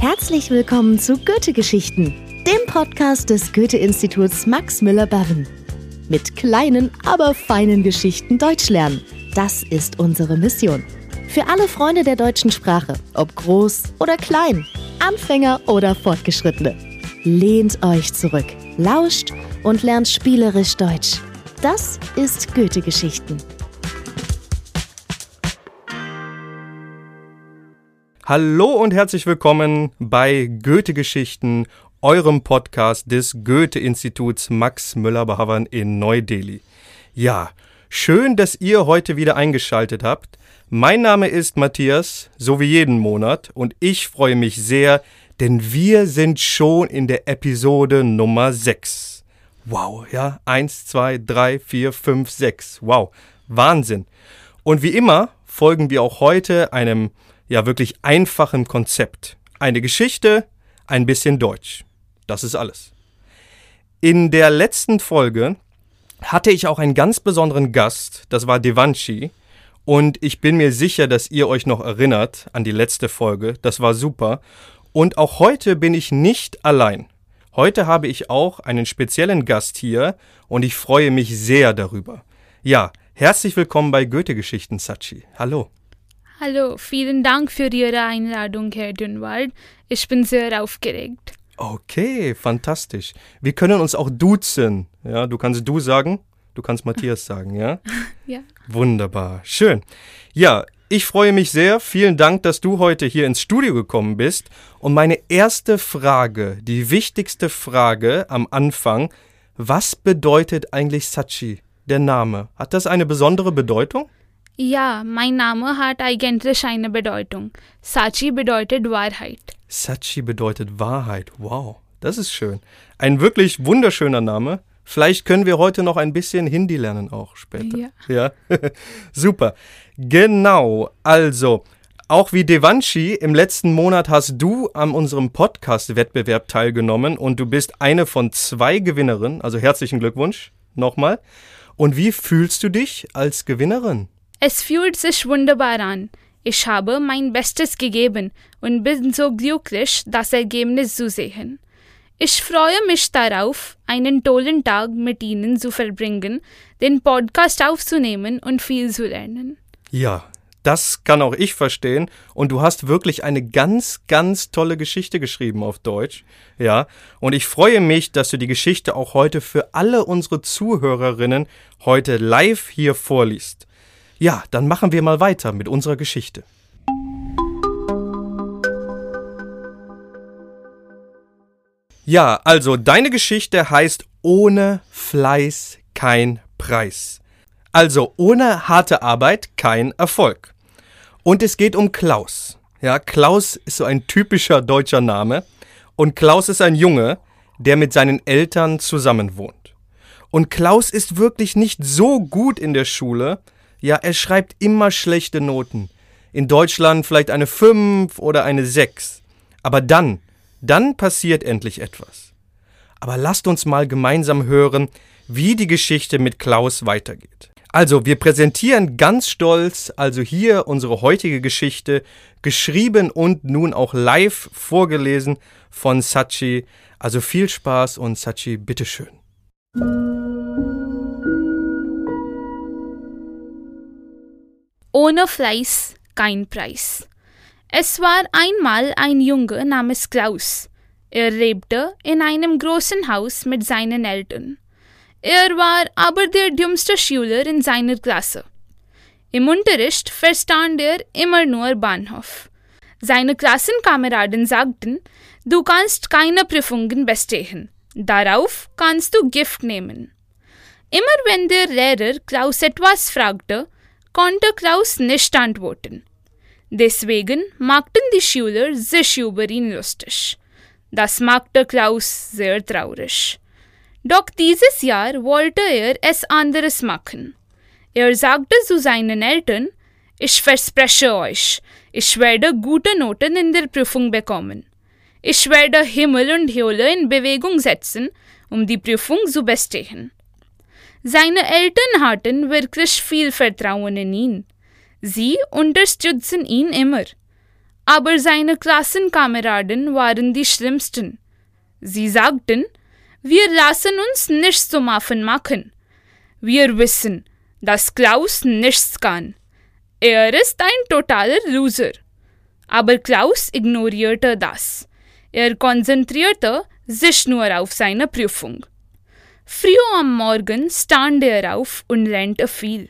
Herzlich willkommen zu Goethe-Geschichten, dem Podcast des Goethe-Instituts Max Müller-Barren. Mit kleinen, aber feinen Geschichten Deutsch lernen. Das ist unsere Mission. Für alle Freunde der deutschen Sprache, ob groß oder klein, Anfänger oder Fortgeschrittene. Lehnt euch zurück, lauscht und lernt spielerisch Deutsch. Das ist Goethe-Geschichten. Hallo und herzlich willkommen bei Goethe-Geschichten, eurem Podcast des Goethe-Instituts Max Müller-Behavern in Neu-Delhi. Ja, schön, dass ihr heute wieder eingeschaltet habt. Mein Name ist Matthias, so wie jeden Monat, und ich freue mich sehr, denn wir sind schon in der Episode Nummer 6. Wow, ja, 1, 2, 3, 4, 5, 6. Wow, Wahnsinn. Und wie immer folgen wir auch heute einem ja wirklich einfachen Konzept. Eine Geschichte, ein bisschen Deutsch. Das ist alles. In der letzten Folge hatte ich auch einen ganz besonderen Gast, das war Devanshi. Und ich bin mir sicher, dass ihr euch noch erinnert an die letzte Folge. Das war super. Und auch heute bin ich nicht allein. Heute habe ich auch einen speziellen Gast hier und ich freue mich sehr darüber. Ja, herzlich willkommen bei Goethe-Geschichten, Sachi. Hallo. Hallo, vielen Dank für Ihre Einladung, Herr Dünwald. Ich bin sehr aufgeregt. Okay, fantastisch. Wir können uns auch duzen. Ja, du kannst du sagen, du kannst Matthias sagen, ja? Ja. Wunderbar, schön. Ja, ich freue mich sehr. Vielen Dank, dass du heute hier ins Studio gekommen bist. Und meine erste Frage, die wichtigste Frage am Anfang, was bedeutet eigentlich Sachi, der Name? Hat das eine besondere Bedeutung? Ja, mein Name hat eigentlich eine Bedeutung. Sachi bedeutet Wahrheit. Sachi bedeutet Wahrheit. Wow, das ist schön. Ein wirklich wunderschöner Name. Vielleicht können wir heute noch ein bisschen Hindi lernen auch später. Ja. Ja, super. Genau, also auch wie Devanshi, im letzten Monat hast du an unserem Podcast-Wettbewerb teilgenommen und du bist eine von zwei Gewinnerinnen. Also herzlichen Glückwunsch nochmal. Und wie fühlst du dich als Gewinnerin? Es fühlt sich wunderbar an. Ich habe mein Bestes gegeben und bin so glücklich, das Ergebnis zu sehen. Ich freue mich darauf, einen tollen Tag mit Ihnen zu verbringen, den Podcast aufzunehmen und viel zu lernen. Ja, das kann auch ich verstehen. Und du hast wirklich eine ganz, ganz tolle Geschichte geschrieben auf Deutsch. Ja, und ich freue mich, dass du die Geschichte auch heute für alle unsere Zuhörerinnen heute live hier vorliest. Ja, dann machen wir mal weiter mit unserer Geschichte. Ja, also deine Geschichte heißt Ohne Fleiß kein Preis. Also ohne harte Arbeit kein Erfolg. Und es geht um Klaus. Ja, Klaus ist so ein typischer deutscher Name. Und Klaus ist ein Junge, der mit seinen Eltern zusammen wohnt. Und Klaus ist wirklich nicht so gut in der Schule. Ja, er schreibt immer schlechte Noten. In Deutschland vielleicht eine 5 oder eine 6. Aber dann, dann passiert endlich etwas. Aber lasst uns mal gemeinsam hören, wie die Geschichte mit Klaus weitergeht. Also, wir präsentieren ganz stolz also hier unsere heutige Geschichte, geschrieben und nun auch live vorgelesen von Sachi. Also viel Spaß und Sachi, bitteschön. Ohne Fleiß kein Preis. Es war einmal ein Junge namens Klaus. Er lebte in einem großen Haus mit seinen Eltern. Er war aber der dümmste Schüler in seiner Klasse. Im Unterricht verstand er immer nur Bahnhof. Seine Klassenkameraden sagten, du kannst keine Prüfungen bestehen. Darauf kannst du Gift nehmen. Immer wenn der Lehrer Klaus etwas fragte, konnte Klaus nicht antworten. Deswegen machten die Schüler sich über ihn lustig. Das machte Klaus sehr traurig. Doch dieses Jahr wollte er es anderes machen. Er sagte zu seinen Eltern, ich verspreche euch, ich werde gute Noten in der Prüfung bekommen. Ich werde Himmel und Hölle in Bewegung setzen, um die Prüfung zu bestehen. Seine Eltern hatten wirklich viel Vertrauen in ihn. Sie unterstützen ihn immer. aber seine Klassenkameraden waren die schlimmsten. Sie sagten, wir lassen uns nichts zum Affen machen. Wir wissen, dass Klaus nichts kann. Er ist ein totaler Loser. Aber Klaus ignorierte das. Er konzentrierte sich nur auf seine Prüfung. Früh am Morgen stand er auf und lernte viel.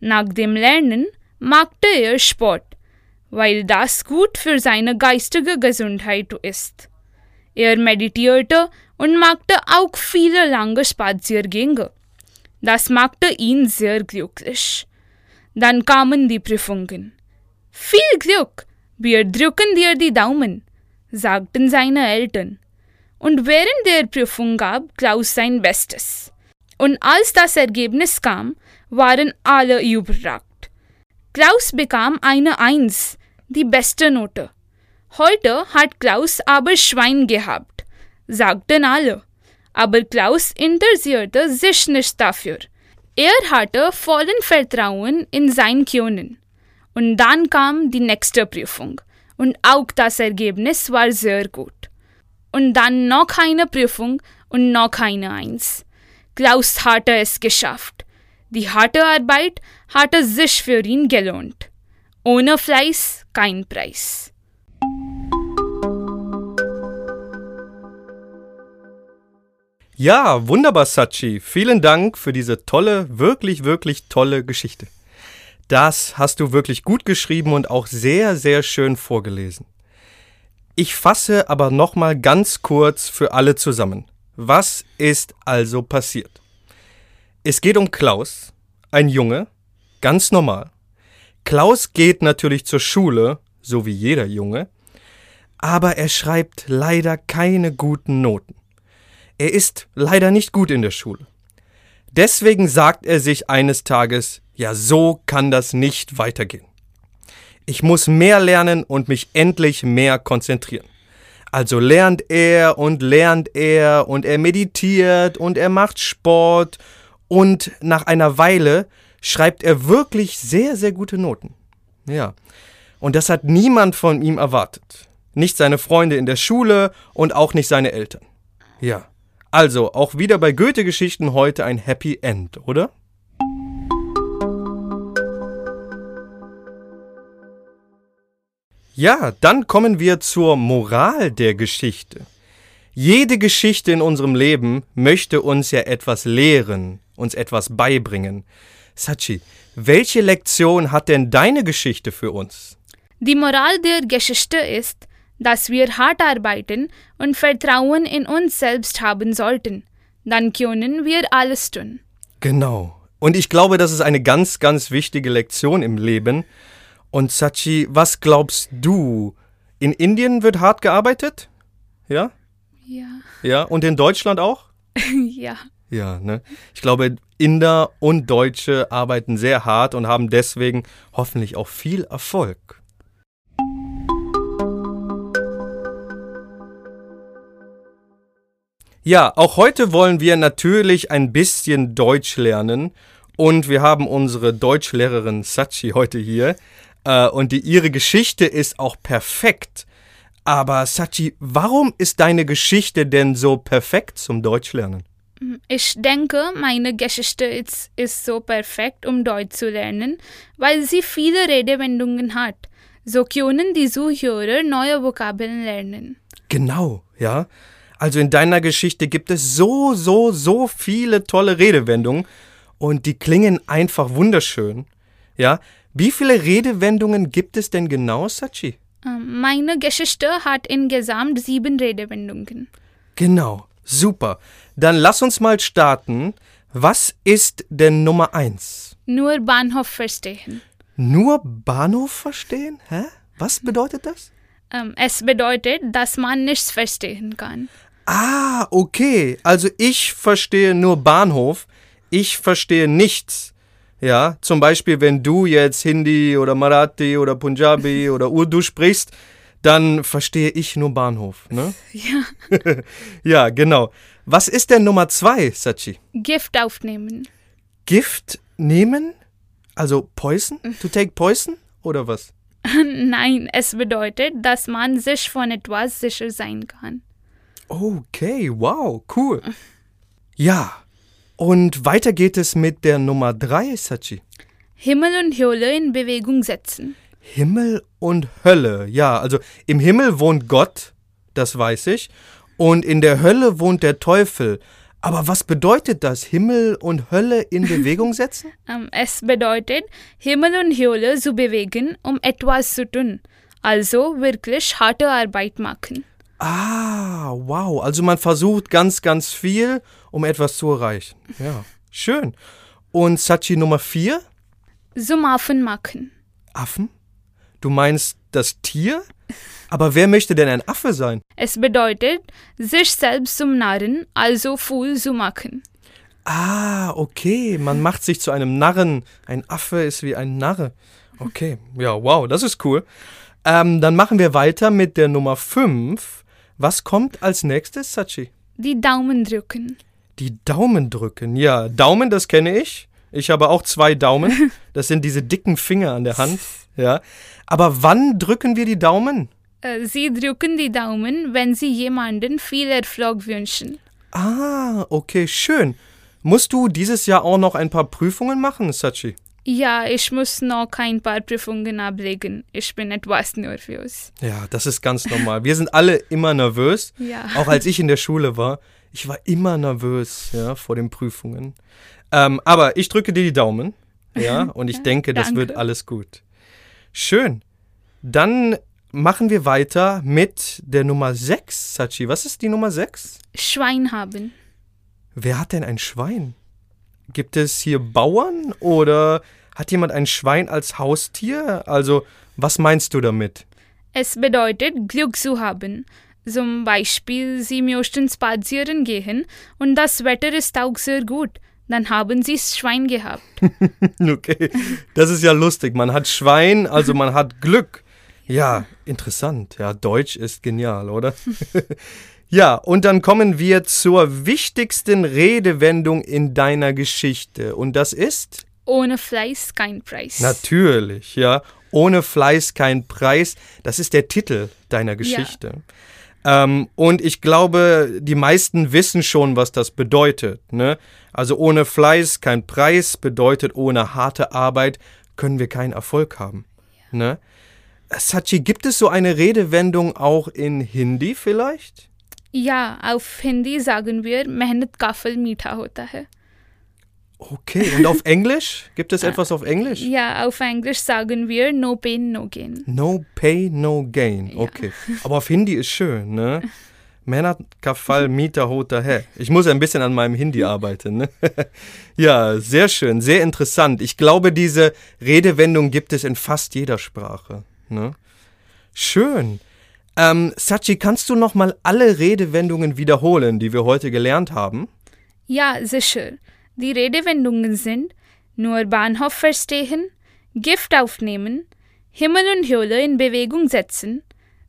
Nach dem Lernen machte er Sport, weil das gut für seine geistige Gesundheit ist. Er meditierte und machte auch viele lange Spaziergänge. Das machte ihn sehr glücklich. Dann kamen die Prüfungen. Viel Glück, wir drücken dir die Daumen, sagten seine Eltern. Und während der Prüfung gab Klaus sein Bestes. Und als das Ergebnis kam, waren alle überragt. Klaus bekam eine Eins, die beste Note. Heute hat Klaus aber Schwein gehabt, sagten alle. Aber Klaus interessierte sich nicht dafür. Er hatte vollen Vertrauen in sein Können. Und dann kam die nächste Prüfung. Und auch das Ergebnis war sehr gut. Und dann noch eine Prüfung und noch eine Eins. Klaus hatte es geschafft. Die harte Arbeit hatte sich für ihn gelohnt. Ohne Fleiß kein Preis. Ja, wunderbar, Sachi. Vielen Dank für diese tolle, wirklich, wirklich tolle Geschichte. Das hast du wirklich gut geschrieben und auch sehr, sehr schön vorgelesen. Ich fasse aber nochmal ganz kurz für alle zusammen. Was ist also passiert? Es geht um Klaus, ein Junge, ganz normal. Klaus geht natürlich zur Schule, so wie jeder Junge, aber er schreibt leider keine guten Noten. Er ist leider nicht gut in der Schule. Deswegen sagt er sich eines Tages, ja so kann das nicht weitergehen. Ich muss mehr lernen und mich endlich mehr konzentrieren. Also lernt er und lernt er und er meditiert und er macht Sport und nach einer Weile schreibt er wirklich sehr, sehr gute Noten. Ja. Und das hat niemand von ihm erwartet. Nicht seine Freunde in der Schule und auch nicht seine Eltern. Ja. Also, auch wieder bei Goethe-Geschichten heute ein Happy End, oder? Ja, dann kommen wir zur Moral der Geschichte. Jede Geschichte in unserem Leben möchte uns ja etwas lehren, uns etwas beibringen. Sachi, welche Lektion hat denn deine Geschichte für uns? Die Moral der Geschichte ist, dass wir hart arbeiten und Vertrauen in uns selbst haben sollten. Dann können wir alles tun. Genau. Und ich glaube, das ist eine ganz, ganz wichtige Lektion im Leben. Und Sachi, was glaubst du? In Indien wird hart gearbeitet? Ja? Ja. Ja, und in Deutschland auch? ja. Ja, ne? Ich glaube, Inder und Deutsche arbeiten sehr hart und haben deswegen hoffentlich auch viel Erfolg. Ja, auch heute wollen wir natürlich ein bisschen Deutsch lernen und wir haben unsere Deutschlehrerin Sachi heute hier äh, und die, ihre Geschichte ist auch perfekt. Aber Sachi, warum ist deine Geschichte denn so perfekt zum Deutschlernen? Ich denke, meine Geschichte ist, ist so perfekt, um Deutsch zu lernen, weil sie viele Redewendungen hat. So können die Zuhörer neue Vokabeln lernen. Genau, ja. Also in deiner Geschichte gibt es so, so, so viele tolle Redewendungen und die klingen einfach wunderschön. Ja, wie viele Redewendungen gibt es denn genau, Sachi? Ähm, meine Geschichte hat insgesamt sieben Redewendungen. Genau, super. Dann lass uns mal starten. Was ist denn Nummer eins? Nur Bahnhof verstehen. Nur Bahnhof verstehen? Hä? Was bedeutet das? Ähm, es bedeutet, dass man nichts verstehen kann. Ah, okay. Also ich verstehe nur Bahnhof. Ich verstehe nichts. Ja, zum Beispiel, wenn du jetzt Hindi oder Marathi oder Punjabi oder Urdu sprichst, dann verstehe ich nur Bahnhof. Ne? Ja. ja, genau. Was ist denn Nummer zwei, Sachi? Gift aufnehmen. Gift nehmen? Also Poison? To take poison? Oder was? Nein, es bedeutet, dass man sich von etwas sicher sein kann. Okay, wow, cool. Ja, und weiter geht es mit der Nummer drei, Sachi. Himmel und Höhle in Bewegung setzen. Himmel und Hölle. Ja, also im Himmel wohnt Gott, das weiß ich, und in der Hölle wohnt der Teufel. Aber was bedeutet das, Himmel und Hölle in Bewegung setzen? Ähm, es bedeutet, Himmel und Höhle zu bewegen, um etwas zu tun. Also wirklich harte Arbeit machen. Ah, wow. Also man versucht ganz, ganz viel, um etwas zu erreichen. Ja, schön. Und Sachi Nummer vier? Zum Affen machen. Affen? Du meinst das Tier? Aber wer möchte denn ein Affe sein? Es bedeutet, sich selbst zum Narren, also Fool zu machen. Ah, okay. Man macht sich zu einem Narren. Ein Affe ist wie ein Narre. Okay, ja, wow, das ist cool. Ähm, dann machen wir weiter mit der Nummer 5. Was kommt als nächstes, Sachi? Die Daumen drücken. Die Daumen drücken. Ja, Daumen, das kenne ich. Ich habe auch zwei Daumen. Das sind diese dicken Finger an der Hand. Ja. Aber wann drücken wir die Daumen? Äh, Sie drücken die Daumen, wenn Sie jemanden viel Erfolg wünschen. Ah, okay, schön. Musst du dieses Jahr auch noch ein paar Prüfungen machen, Sachi? Ja, ich muss noch ein paar Prüfungen ablegen. Ich bin etwas nervös. Ja, das ist ganz normal. Wir sind alle immer nervös. Ja. Auch als ich in der Schule war, ich war immer nervös, ja, vor den Prüfungen. Ähm, aber ich drücke dir die Daumen, ja, und ich denke, das danke. wird alles gut. Schön. Dann machen wir weiter mit der Nummer 6, Sachi. Was ist die Nummer 6? Schwein haben. Wer hat denn ein Schwein? Gibt es hier Bauern oder hat jemand ein Schwein als Haustier? Also, was meinst du damit? Es bedeutet, Glück zu haben. Zum Beispiel, Sie möchten spazieren gehen und das Wetter ist auch sehr gut. Dann haben Sie Schwein gehabt. Okay, das ist ja lustig. Man hat Schwein, also man hat Glück. Ja, interessant. Ja, Deutsch ist genial, oder? ja, und dann kommen wir zur wichtigsten Redewendung in deiner Geschichte. Und das ist? Ohne Fleiß kein Preis. Natürlich, ja. Ohne Fleiß kein Preis. Das ist der Titel deiner Geschichte. Ähm, und ich glaube, die meisten wissen schon, was das bedeutet. Ne? Also ohne Fleiß kein Preis bedeutet, ohne harte Arbeit können wir keinen Erfolg haben. Ne? Sachi, gibt es so eine Redewendung auch in Hindi vielleicht? Ja, auf Hindi sagen wir, Mehnat ka Mita hota hai. Okay, und auf Englisch? Gibt es etwas auf Englisch? Ja, auf Englisch sagen wir No Pain, No Gain. No Pain, No Gain, okay. Ja. Aber auf Hindi ist schön, ne? Mehnat kafal mita hota hai. Ich muss ein bisschen an meinem Hindi arbeiten, ne? Ja, sehr schön, sehr interessant. Ich glaube, diese Redewendung gibt es in fast jeder Sprache, ne? Schön. Ähm, Sachi, kannst du noch mal alle Redewendungen wiederholen, die wir heute gelernt haben? Ja, sicher. Die Redewendungen sind nur Bahnhof verstehen, Gift aufnehmen, Himmel und Höhle in Bewegung setzen,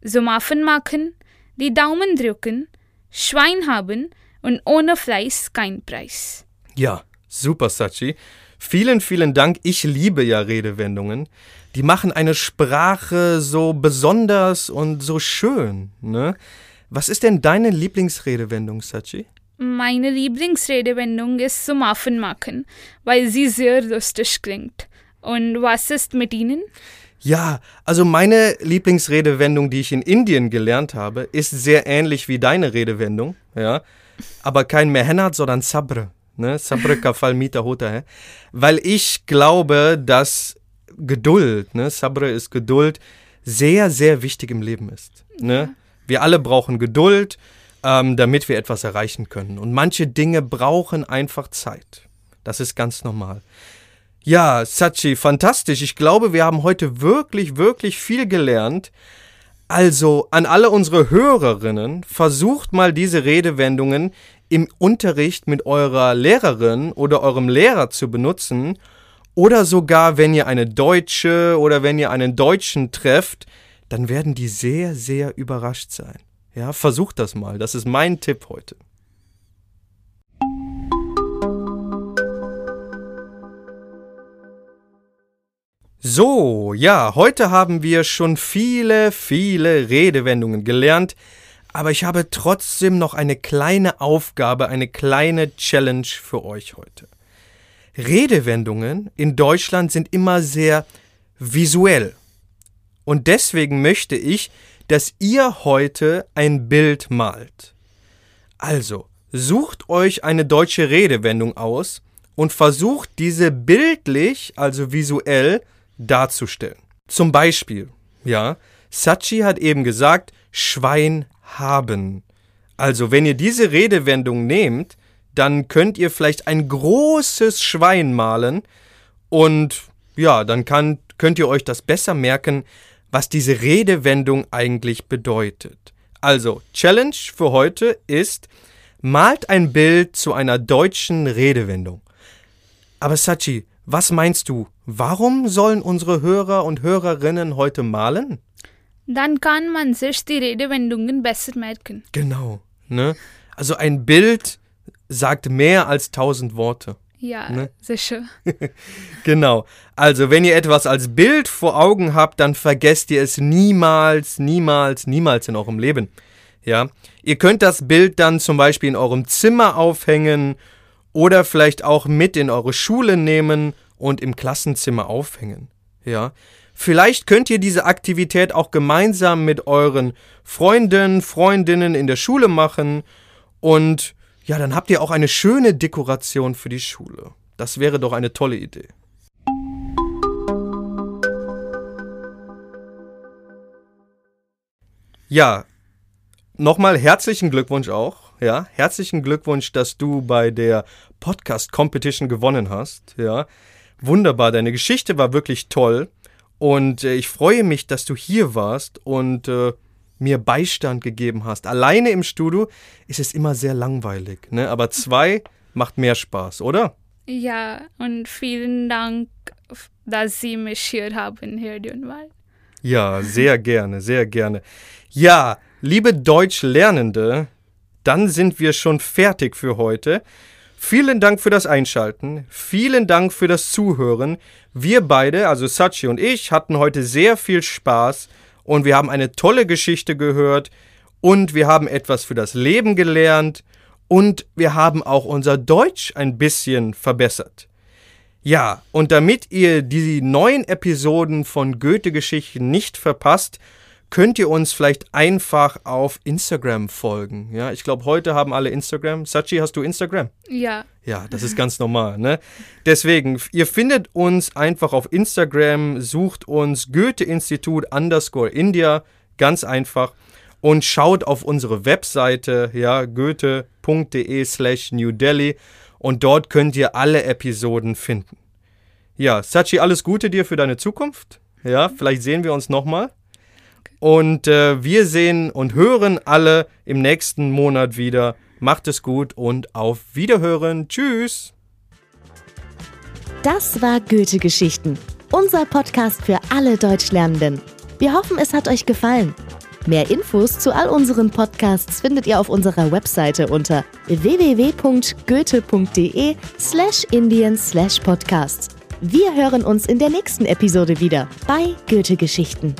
zum Affen machen, die Daumen drücken, Schwein haben und ohne Fleiß kein Preis. Ja, super, Sachi. Vielen, vielen Dank. Ich liebe ja Redewendungen. Die machen eine Sprache so besonders und so schön. Ne? Was ist denn deine Lieblingsredewendung, Sachi? Meine Lieblingsredewendung ist zum Affen machen, weil sie sehr lustig klingt. Und was ist mit Ihnen? Ja, also meine Lieblingsredewendung, die ich in Indien gelernt habe, ist sehr ähnlich wie deine Redewendung, ja. Aber kein Mehenat, sondern Sabre, ne? Sabre kafal mita hota hai. Weil ich glaube, dass Geduld, ne? Sabre ist Geduld, sehr, sehr wichtig im Leben ist, ne? Wir alle brauchen Geduld, ähm, damit wir etwas erreichen können. Und manche Dinge brauchen einfach Zeit. Das ist ganz normal. Ja, Sachi, fantastisch. Ich glaube, wir haben heute wirklich, wirklich viel gelernt. Also an alle unsere Hörerinnen, versucht mal diese Redewendungen im Unterricht mit eurer Lehrerin oder eurem Lehrer zu benutzen. Oder sogar, wenn ihr eine Deutsche oder wenn ihr einen Deutschen trefft, dann werden die sehr, sehr überrascht sein. Ja, versucht das mal. Das ist mein Tipp heute. So, ja, heute haben wir schon viele, viele Redewendungen gelernt, aber ich habe trotzdem noch eine kleine Aufgabe, eine kleine Challenge für euch heute. Redewendungen in Deutschland sind immer sehr visuell. Und deswegen möchte ich, dass ihr heute ein Bild malt. Also, sucht euch eine deutsche Redewendung aus und versucht diese bildlich, also visuell, darzustellen. Zum Beispiel, ja, Sachi hat eben gesagt, Schwein haben. Also, wenn ihr diese Redewendung nehmt, dann könnt ihr vielleicht ein großes Schwein malen und ja, dann kann, könnt ihr euch das besser merken, was diese Redewendung eigentlich bedeutet. Also, Challenge für heute ist, malt ein Bild zu einer deutschen Redewendung. Aber Sachi, was meinst du? Warum sollen unsere Hörer und Hörerinnen heute malen? Dann kann man sich die Redewendungen besser merken. Genau. Ne? Also ein Bild sagt mehr als tausend Worte. Ja, Ne? sicher. Genau. Also, wenn ihr etwas als Bild vor Augen habt, dann vergesst ihr es niemals, niemals, niemals in eurem Leben. Ja. Ihr könnt das Bild dann zum Beispiel in eurem Zimmer aufhängen oder vielleicht auch mit in eure Schule nehmen und im Klassenzimmer aufhängen. Ja. Vielleicht könnt ihr diese Aktivität auch gemeinsam mit euren Freunden, Freundinnen in der Schule machen und ja, dann habt ihr auch eine schöne Dekoration für die Schule. Das wäre doch eine tolle Idee. Ja, nochmal herzlichen Glückwunsch auch. Ja, herzlichen Glückwunsch, dass du bei der Podcast Competition gewonnen hast. Ja, wunderbar. Deine Geschichte war wirklich toll. Und äh, ich freue mich, dass du hier warst und äh, mir Beistand gegeben hast. Alleine im Studio ist es immer sehr langweilig, ne? Aber zwei macht mehr Spaß, oder? Ja, und vielen Dank, dass Sie mich hier haben, Herr Dünwald. Ja, sehr gerne, sehr gerne. Ja, liebe Deutschlernende, dann sind wir schon fertig für heute. Vielen Dank für das Einschalten. Vielen Dank für das Zuhören. Wir beide, also Sachi und ich, hatten heute sehr viel Spaß und wir haben eine tolle Geschichte gehört und wir haben etwas für das Leben gelernt und wir haben auch unser Deutsch ein bisschen verbessert. Ja, und damit ihr die neuen Episoden von Goethe-Geschichten nicht verpasst, könnt ihr uns vielleicht einfach auf Instagram folgen. Ja, ich glaube, heute haben alle Instagram. Sachi, hast du Instagram? Ja, Ja, das ist ganz normal, ne? Deswegen, ihr findet uns einfach auf Instagram, sucht uns Goethe-Institut underscore India, ganz einfach, und schaut auf unsere Webseite, ja, goethe.de slash New Delhi, und dort könnt ihr alle Episoden finden. Ja, Sachi, alles Gute dir für deine Zukunft. Ja, vielleicht sehen wir uns nochmal. Und äh, wir sehen und hören alle im nächsten Monat wieder. Macht es gut und auf Wiederhören. Tschüss. Das war Goethe Geschichten, unser Podcast für alle Deutschlernenden. Wir hoffen, es hat euch gefallen. Mehr Infos zu all unseren Podcasts findet ihr auf unserer Webseite unter www.goethe.de slash Indien slash. Wir hören uns in der nächsten Episode wieder bei Goethe Geschichten.